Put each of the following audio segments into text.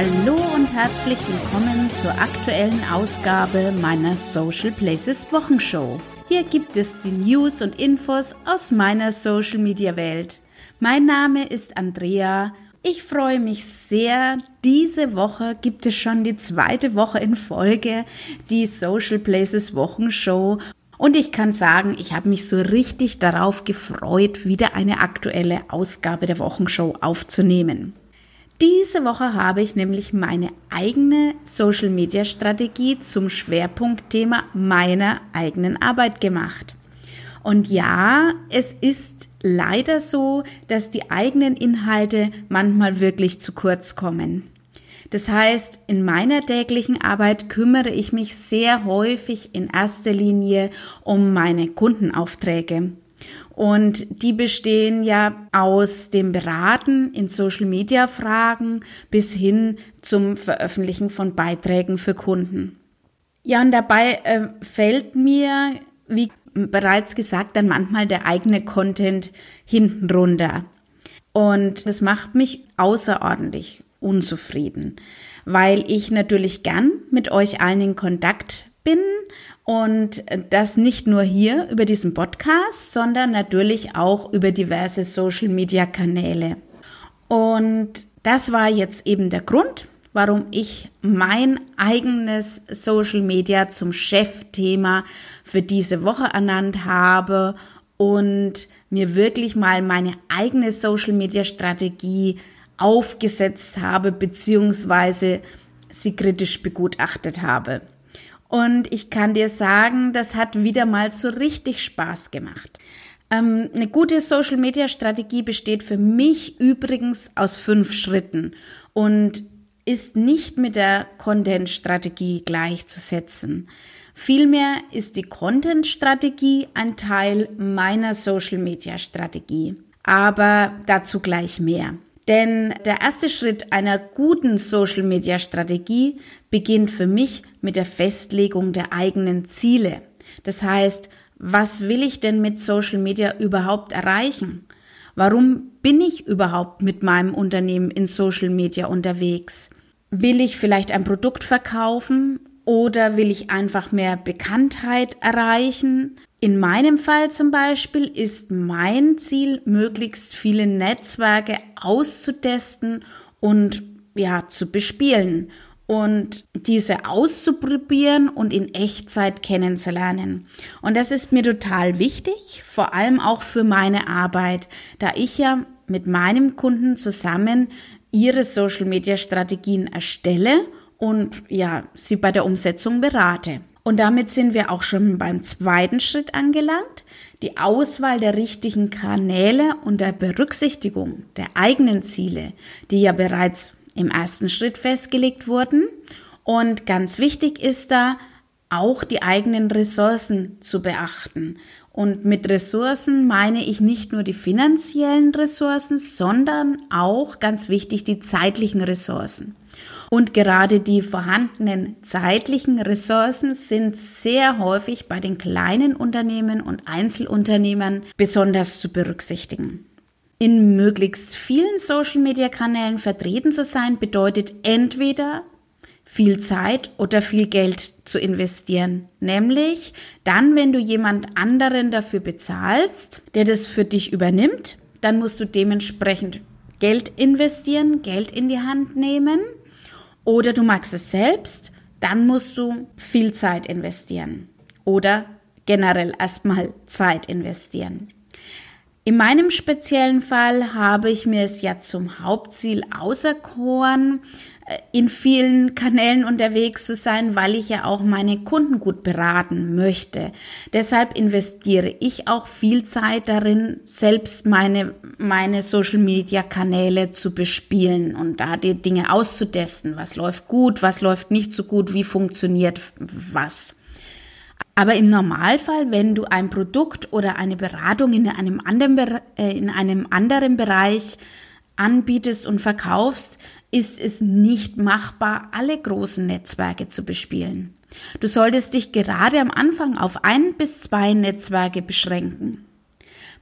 Hallo und herzlich willkommen zur aktuellen Ausgabe meiner Social Places Wochenshow. Hier gibt es die News und Infos aus meiner Social Media Welt. Mein Name ist Andrea. Ich freue mich sehr. Diese Woche gibt es schon die zweite Woche in Folge die Social Places Wochenshow und ich kann sagen, ich habe mich so richtig darauf gefreut, wieder eine aktuelle Ausgabe der Wochenshow aufzunehmen. Diese Woche habe ich nämlich meine eigene Social-Media-Strategie zum Schwerpunktthema meiner eigenen Arbeit gemacht. Und ja, es ist leider so, dass die eigenen Inhalte manchmal wirklich zu kurz kommen. Das heißt, in meiner täglichen Arbeit kümmere ich mich sehr häufig in erster Linie um meine Kundenaufträge. Und die bestehen ja aus dem Beraten in Social Media Fragen bis hin zum Veröffentlichen von Beiträgen für Kunden. Ja, und dabei äh, fällt mir, wie bereits gesagt, dann manchmal der eigene Content hinten runter. Und das macht mich außerordentlich unzufrieden, weil ich natürlich gern mit euch allen in Kontakt bin und das nicht nur hier über diesen Podcast, sondern natürlich auch über diverse Social-Media-Kanäle. Und das war jetzt eben der Grund, warum ich mein eigenes Social Media zum Chefthema für diese Woche ernannt habe und mir wirklich mal meine eigene Social Media Strategie aufgesetzt habe, beziehungsweise sie kritisch begutachtet habe. Und ich kann dir sagen, das hat wieder mal so richtig Spaß gemacht. Ähm, eine gute Social-Media-Strategie besteht für mich übrigens aus fünf Schritten und ist nicht mit der Content-Strategie gleichzusetzen. Vielmehr ist die Content-Strategie ein Teil meiner Social-Media-Strategie. Aber dazu gleich mehr. Denn der erste Schritt einer guten Social-Media-Strategie beginnt für mich mit der Festlegung der eigenen Ziele. Das heißt, was will ich denn mit Social Media überhaupt erreichen? Warum bin ich überhaupt mit meinem Unternehmen in Social Media unterwegs? Will ich vielleicht ein Produkt verkaufen oder will ich einfach mehr Bekanntheit erreichen? In meinem Fall zum Beispiel ist mein Ziel, möglichst viele Netzwerke auszutesten und ja, zu bespielen und diese auszuprobieren und in Echtzeit kennenzulernen. Und das ist mir total wichtig, vor allem auch für meine Arbeit, da ich ja mit meinem Kunden zusammen ihre Social Media Strategien erstelle und ja, sie bei der Umsetzung berate. Und damit sind wir auch schon beim zweiten Schritt angelangt. Die Auswahl der richtigen Kanäle und der Berücksichtigung der eigenen Ziele, die ja bereits im ersten Schritt festgelegt wurden. Und ganz wichtig ist da, auch die eigenen Ressourcen zu beachten. Und mit Ressourcen meine ich nicht nur die finanziellen Ressourcen, sondern auch ganz wichtig die zeitlichen Ressourcen. Und gerade die vorhandenen zeitlichen Ressourcen sind sehr häufig bei den kleinen Unternehmen und Einzelunternehmern besonders zu berücksichtigen. In möglichst vielen Social-Media-Kanälen vertreten zu sein, bedeutet entweder viel Zeit oder viel Geld zu investieren. Nämlich dann, wenn du jemand anderen dafür bezahlst, der das für dich übernimmt, dann musst du dementsprechend Geld investieren, Geld in die Hand nehmen oder du magst es selbst, dann musst du viel Zeit investieren. Oder generell erstmal Zeit investieren. In meinem speziellen Fall habe ich mir es ja zum Hauptziel auserkoren, in vielen Kanälen unterwegs zu sein, weil ich ja auch meine Kunden gut beraten möchte. Deshalb investiere ich auch viel Zeit darin, selbst meine, meine Social Media Kanäle zu bespielen und da die Dinge auszutesten. Was läuft gut, was läuft nicht so gut, wie funktioniert was. Aber im Normalfall, wenn du ein Produkt oder eine Beratung in einem anderen, äh, in einem anderen Bereich anbietest und verkaufst, ist es nicht machbar, alle großen Netzwerke zu bespielen. Du solltest dich gerade am Anfang auf ein bis zwei Netzwerke beschränken.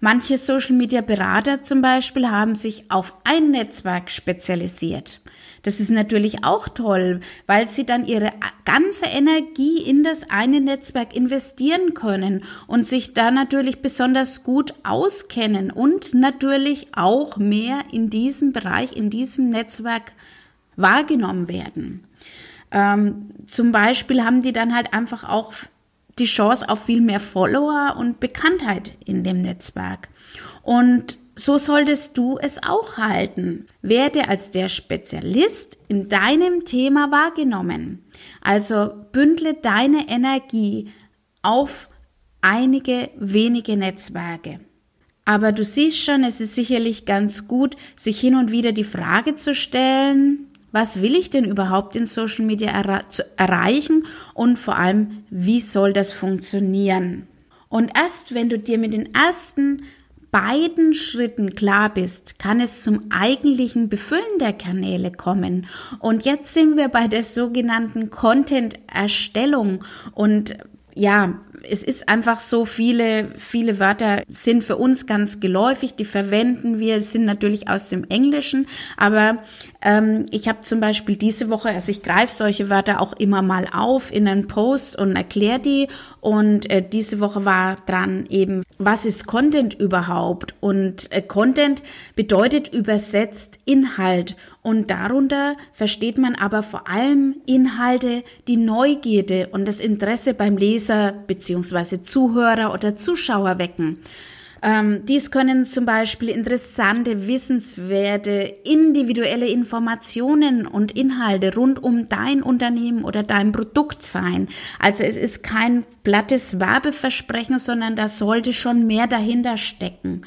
Manche Social Media Berater zum Beispiel haben sich auf ein Netzwerk spezialisiert. Das ist natürlich auch toll, weil sie dann ihre ganze Energie in das eine Netzwerk investieren können und sich da natürlich besonders gut auskennen und natürlich auch mehr in diesem Bereich, in diesem Netzwerk wahrgenommen werden. Ähm, zum Beispiel haben die dann halt einfach auch die Chance auf viel mehr Follower und Bekanntheit in dem Netzwerk. Und so solltest du es auch halten. Werde als der Spezialist in deinem Thema wahrgenommen. Also bündle deine Energie auf einige wenige Netzwerke. Aber du siehst schon, es ist sicherlich ganz gut, sich hin und wieder die Frage zu stellen, was will ich denn überhaupt in Social Media erre erreichen und vor allem, wie soll das funktionieren? Und erst wenn du dir mit den ersten beiden Schritten klar bist, kann es zum eigentlichen Befüllen der Kanäle kommen. Und jetzt sind wir bei der sogenannten Content-Erstellung und ja, es ist einfach so, viele, viele Wörter sind für uns ganz geläufig, die verwenden wir, sind natürlich aus dem Englischen, aber ähm, ich habe zum Beispiel diese Woche, also ich greife solche Wörter auch immer mal auf in einen Post und erkläre die und äh, diese Woche war dran eben, was ist Content überhaupt? Und äh, Content bedeutet übersetzt Inhalt und darunter versteht man aber vor allem Inhalte, die Neugierde und das Interesse beim Leser bzw. Zuhörer oder Zuschauer wecken. Ähm, dies können zum Beispiel interessante, wissenswerte, individuelle Informationen und Inhalte rund um dein Unternehmen oder dein Produkt sein. Also es ist kein plattes Werbeversprechen, sondern da sollte schon mehr dahinter stecken.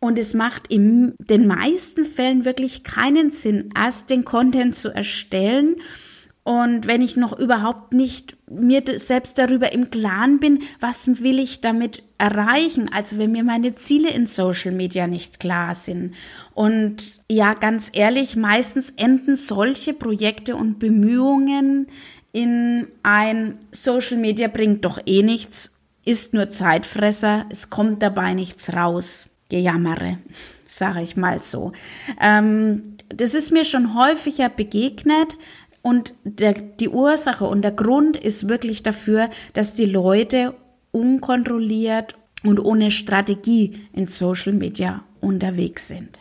Und es macht in den meisten Fällen wirklich keinen Sinn, erst den Content zu erstellen. Und wenn ich noch überhaupt nicht mir selbst darüber im Klaren bin, was will ich damit erreichen? Also wenn mir meine Ziele in Social Media nicht klar sind. Und ja, ganz ehrlich, meistens enden solche Projekte und Bemühungen in ein Social Media bringt doch eh nichts, ist nur Zeitfresser, es kommt dabei nichts raus. Gejammere, sage ich mal so. Ähm, das ist mir schon häufiger begegnet und der, die Ursache und der Grund ist wirklich dafür, dass die Leute unkontrolliert und ohne Strategie in Social Media unterwegs sind.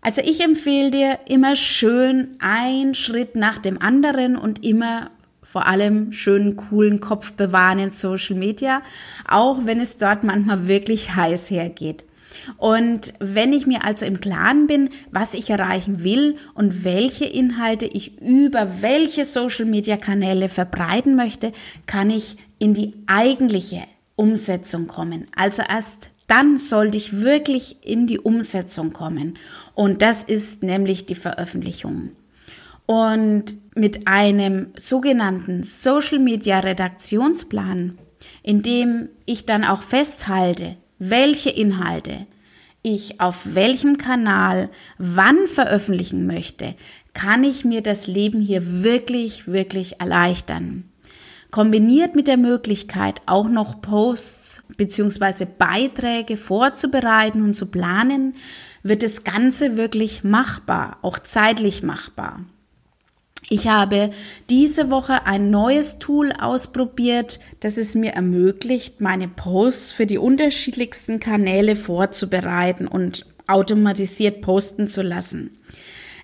Also ich empfehle dir immer schön ein Schritt nach dem anderen und immer vor allem schönen, coolen Kopf bewahren in Social Media, auch wenn es dort manchmal wirklich heiß hergeht. Und wenn ich mir also im Klaren bin, was ich erreichen will und welche Inhalte ich über welche Social-Media-Kanäle verbreiten möchte, kann ich in die eigentliche Umsetzung kommen. Also erst dann sollte ich wirklich in die Umsetzung kommen. Und das ist nämlich die Veröffentlichung. Und mit einem sogenannten Social Media Redaktionsplan, in dem ich dann auch festhalte, welche Inhalte ich auf welchem Kanal wann veröffentlichen möchte, kann ich mir das Leben hier wirklich, wirklich erleichtern. Kombiniert mit der Möglichkeit, auch noch Posts bzw. Beiträge vorzubereiten und zu planen, wird das Ganze wirklich machbar, auch zeitlich machbar. Ich habe diese Woche ein neues Tool ausprobiert, das es mir ermöglicht, meine Posts für die unterschiedlichsten Kanäle vorzubereiten und automatisiert posten zu lassen.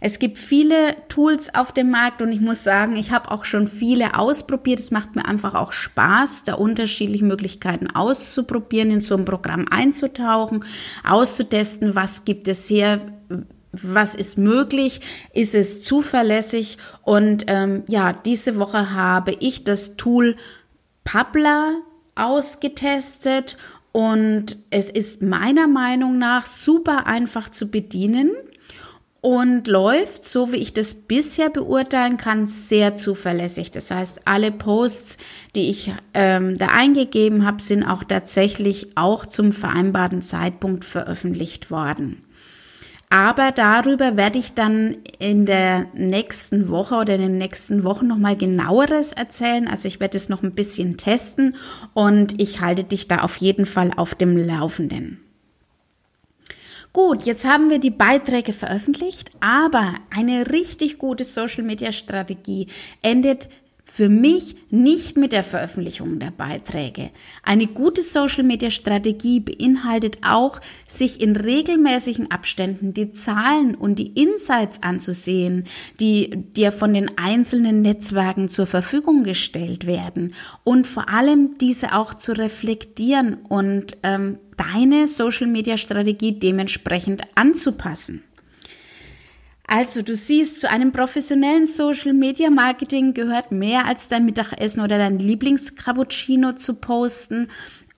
Es gibt viele Tools auf dem Markt und ich muss sagen, ich habe auch schon viele ausprobiert. Es macht mir einfach auch Spaß, da unterschiedliche Möglichkeiten auszuprobieren, in so ein Programm einzutauchen, auszutesten, was gibt es hier, was ist möglich, ist es zuverlässig und ähm, ja, diese Woche habe ich das Tool Pabla ausgetestet und es ist meiner Meinung nach super einfach zu bedienen und läuft, so wie ich das bisher beurteilen kann, sehr zuverlässig. Das heißt, alle Posts, die ich ähm, da eingegeben habe, sind auch tatsächlich auch zum vereinbarten Zeitpunkt veröffentlicht worden. Aber darüber werde ich dann in der nächsten Woche oder in den nächsten Wochen nochmal genaueres erzählen. Also ich werde es noch ein bisschen testen und ich halte dich da auf jeden Fall auf dem Laufenden. Gut, jetzt haben wir die Beiträge veröffentlicht, aber eine richtig gute Social-Media-Strategie endet für mich nicht mit der Veröffentlichung der Beiträge. Eine gute Social-Media-Strategie beinhaltet auch, sich in regelmäßigen Abständen die Zahlen und die Insights anzusehen, die dir von den einzelnen Netzwerken zur Verfügung gestellt werden und vor allem diese auch zu reflektieren und ähm, deine Social-Media-Strategie dementsprechend anzupassen. Also du siehst, zu einem professionellen Social Media Marketing gehört mehr als dein Mittagessen oder dein Lieblingscappuccino zu posten.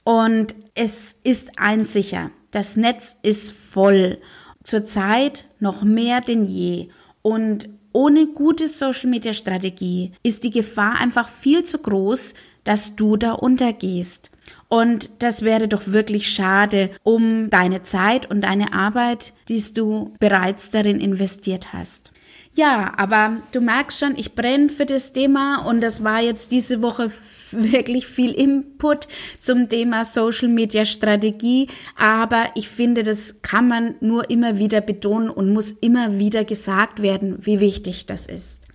Und es ist eins sicher, das Netz ist voll. Zurzeit noch mehr denn je. Und ohne gute Social Media Strategie ist die Gefahr einfach viel zu groß, dass du da untergehst. Und das wäre doch wirklich schade um deine Zeit und deine Arbeit, die du bereits darin investiert hast. Ja, aber du merkst schon, ich brenne für das Thema und das war jetzt diese Woche wirklich viel Input zum Thema Social Media Strategie, aber ich finde, das kann man nur immer wieder betonen und muss immer wieder gesagt werden, wie wichtig das ist.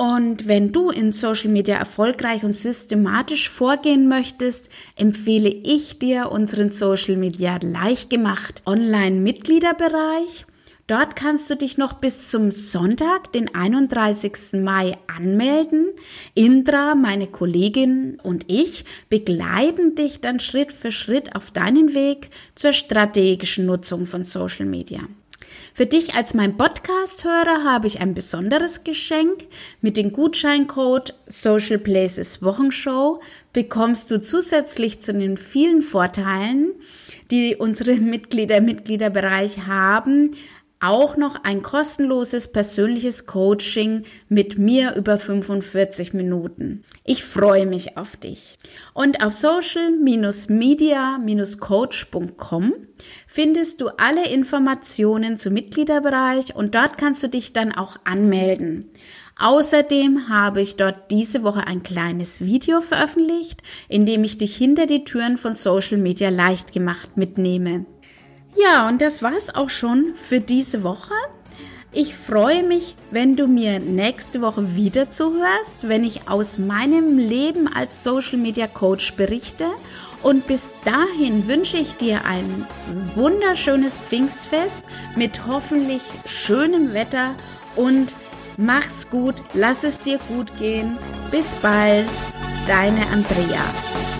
Und wenn du in Social Media erfolgreich und systematisch vorgehen möchtest, empfehle ich dir unseren Social Media leicht gemacht Online-Mitgliederbereich. Dort kannst du dich noch bis zum Sonntag, den 31. Mai, anmelden. Indra, meine Kollegin und ich begleiten dich dann Schritt für Schritt auf deinen Weg zur strategischen Nutzung von Social Media. Für dich als mein Podcast-Hörer habe ich ein besonderes Geschenk. Mit dem Gutscheincode Social Places Wochenshow bekommst du zusätzlich zu den vielen Vorteilen, die unsere Mitglieder im Mitgliederbereich haben, auch noch ein kostenloses persönliches Coaching mit mir über 45 Minuten. Ich freue mich auf dich. Und auf social-media-coach.com findest du alle Informationen zum Mitgliederbereich und dort kannst du dich dann auch anmelden. Außerdem habe ich dort diese Woche ein kleines Video veröffentlicht, in dem ich dich hinter die Türen von Social Media leicht gemacht mitnehme. Ja, und das war's auch schon für diese Woche. Ich freue mich, wenn du mir nächste Woche wieder zuhörst, wenn ich aus meinem Leben als Social Media Coach berichte. Und bis dahin wünsche ich dir ein wunderschönes Pfingstfest mit hoffentlich schönem Wetter und mach's gut, lass es dir gut gehen. Bis bald, deine Andrea.